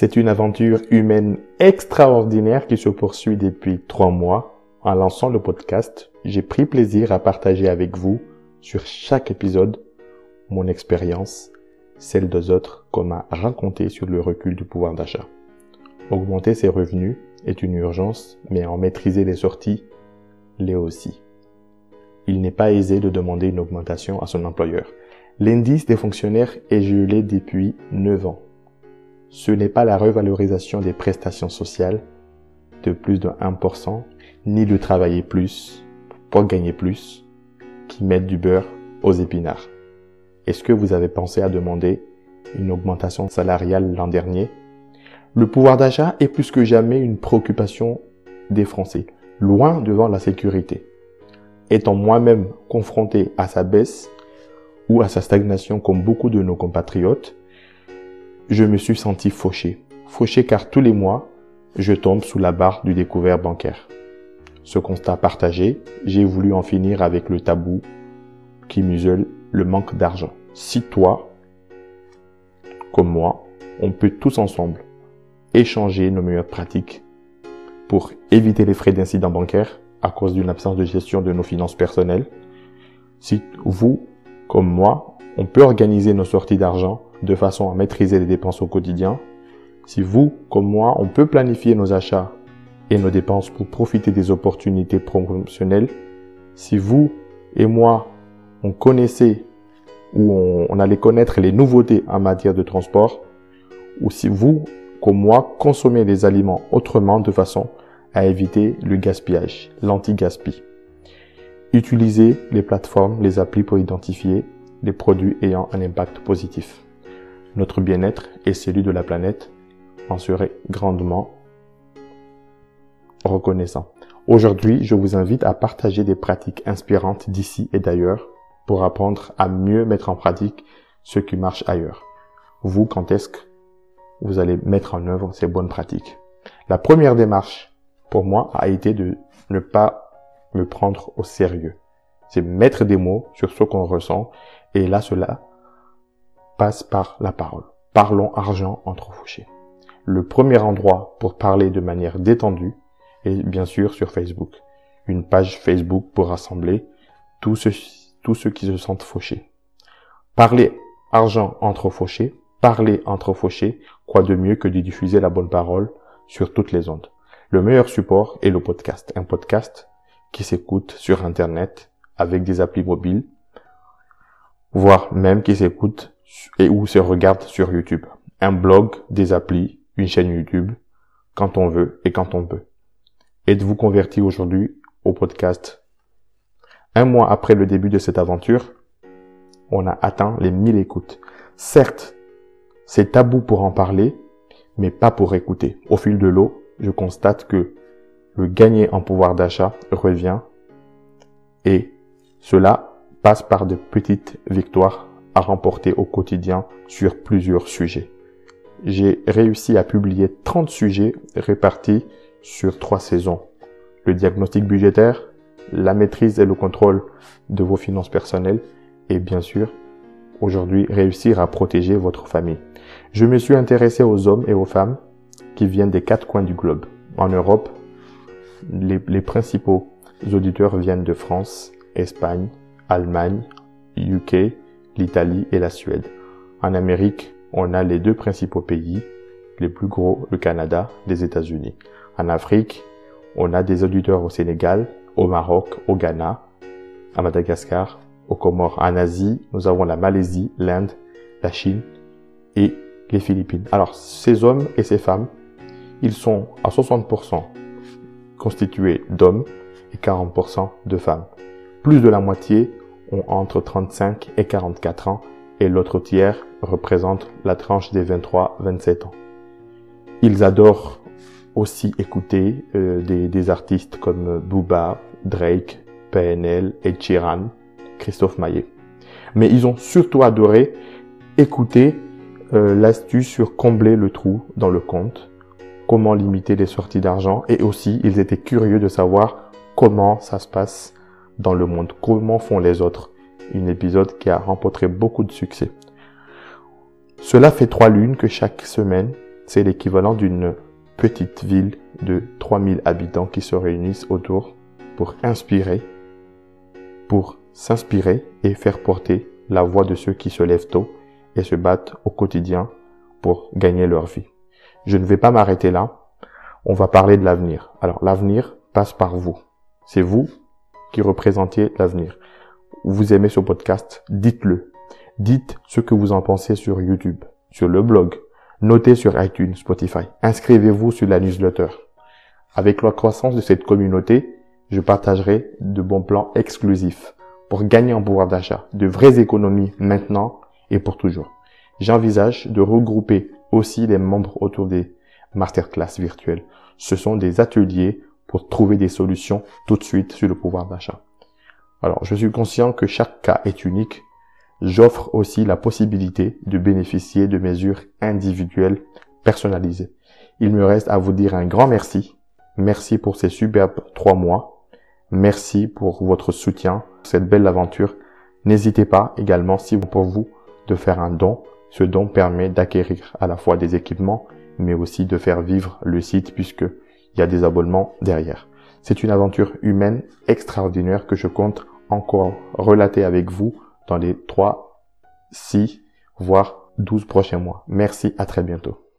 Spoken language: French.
C'est une aventure humaine extraordinaire qui se poursuit depuis trois mois. En lançant le podcast, j'ai pris plaisir à partager avec vous sur chaque épisode mon expérience, celle des autres qu'on m'a raconté sur le recul du pouvoir d'achat. Augmenter ses revenus est une urgence, mais en maîtriser les sorties l'est aussi. Il n'est pas aisé de demander une augmentation à son employeur. L'indice des fonctionnaires est gelé depuis 9 ans ce n'est pas la revalorisation des prestations sociales de plus de 1%, ni de travailler plus pour gagner plus, qui mettent du beurre aux épinards. Est-ce que vous avez pensé à demander une augmentation salariale l'an dernier? Le pouvoir d'achat est plus que jamais une préoccupation des Français, loin devant la sécurité. Étant moi-même confronté à sa baisse ou à sa stagnation comme beaucoup de nos compatriotes, je me suis senti fauché. Fauché car tous les mois, je tombe sous la barre du découvert bancaire. Ce constat partagé, j'ai voulu en finir avec le tabou qui muselle le manque d'argent. Si toi, comme moi, on peut tous ensemble échanger nos meilleures pratiques pour éviter les frais d'incident bancaire à cause d'une absence de gestion de nos finances personnelles, si vous, comme moi, on peut organiser nos sorties d'argent de façon à maîtriser les dépenses au quotidien. Si vous, comme moi, on peut planifier nos achats et nos dépenses pour profiter des opportunités promotionnelles, si vous et moi, on connaissait ou on, allait connaître les nouveautés en matière de transport, ou si vous, comme moi, consommez les aliments autrement de façon à éviter le gaspillage, l'anti-gaspi. Utilisez les plateformes, les applis pour identifier les produits ayant un impact positif notre bien-être et celui de la planète en serait grandement reconnaissant. Aujourd'hui, je vous invite à partager des pratiques inspirantes d'ici et d'ailleurs pour apprendre à mieux mettre en pratique ce qui marche ailleurs. Vous, quand est-ce que vous allez mettre en œuvre ces bonnes pratiques? La première démarche pour moi a été de ne pas me prendre au sérieux. C'est mettre des mots sur ce qu'on ressent et là cela passe par la parole. Parlons argent entre fauchés. Le premier endroit pour parler de manière détendue est bien sûr sur Facebook. Une page Facebook pour rassembler tous ceux, tous ceux qui se sentent fauchés. Parler argent entre fauchés, parler entre fauchés, quoi de mieux que de diffuser la bonne parole sur toutes les ondes. Le meilleur support est le podcast. Un podcast qui s'écoute sur Internet avec des applis mobiles, voire même qui s'écoute et où se regarde sur YouTube. Un blog, des applis, une chaîne YouTube, quand on veut et quand on peut. Êtes-vous converti aujourd'hui au podcast? Un mois après le début de cette aventure, on a atteint les 1000 écoutes. Certes, c'est tabou pour en parler, mais pas pour écouter. Au fil de l'eau, je constate que le gagner en pouvoir d'achat revient et cela passe par de petites victoires à remporter au quotidien sur plusieurs sujets. J'ai réussi à publier 30 sujets répartis sur trois saisons. Le diagnostic budgétaire, la maîtrise et le contrôle de vos finances personnelles et bien sûr, aujourd'hui, réussir à protéger votre famille. Je me suis intéressé aux hommes et aux femmes qui viennent des quatre coins du globe. En Europe, les, les principaux auditeurs viennent de France, Espagne, Allemagne, UK, l'Italie et la Suède. En Amérique, on a les deux principaux pays, les plus gros, le Canada, les États-Unis. En Afrique, on a des auditeurs au Sénégal, au Maroc, au Ghana, à Madagascar, aux Comores. En Asie, nous avons la Malaisie, l'Inde, la Chine et les Philippines. Alors, ces hommes et ces femmes, ils sont à 60% constitués d'hommes et 40% de femmes. Plus de la moitié ont entre 35 et 44 ans et l'autre tiers représente la tranche des 23-27 ans. Ils adorent aussi écouter euh, des, artistes comme Booba, Drake, PNL, et Chiran, Christophe Maillet. Mais ils ont surtout adoré écouter euh, l'astuce sur combler le trou dans le compte, comment limiter les sorties d'argent et aussi ils étaient curieux de savoir comment ça se passe dans le monde. Comment font les autres? Un épisode qui a remporté beaucoup de succès. Cela fait trois lunes que chaque semaine, c'est l'équivalent d'une petite ville de 3000 habitants qui se réunissent autour pour inspirer, pour s'inspirer et faire porter la voix de ceux qui se lèvent tôt et se battent au quotidien pour gagner leur vie. Je ne vais pas m'arrêter là. On va parler de l'avenir. Alors l'avenir passe par vous. C'est vous qui représentez l'avenir. Vous aimez ce podcast, dites-le. Dites ce que vous en pensez sur YouTube, sur le blog. Notez sur iTunes, Spotify. Inscrivez-vous sur la newsletter. Avec la croissance de cette communauté, je partagerai de bons plans exclusifs pour gagner en pouvoir d'achat, de vraies économies maintenant et pour toujours. J'envisage de regrouper aussi les membres autour des masterclass virtuelles. Ce sont des ateliers pour trouver des solutions tout de suite sur le pouvoir d'achat. Alors, je suis conscient que chaque cas est unique. J'offre aussi la possibilité de bénéficier de mesures individuelles personnalisées. Il me reste à vous dire un grand merci. Merci pour ces superbes trois mois. Merci pour votre soutien, cette belle aventure. N'hésitez pas également, si vous, pour vous, de faire un don. Ce don permet d'acquérir à la fois des équipements, mais aussi de faire vivre le site puisque des abonnements derrière. C'est une aventure humaine extraordinaire que je compte encore relater avec vous dans les 3, 6, voire 12 prochains mois. Merci, à très bientôt.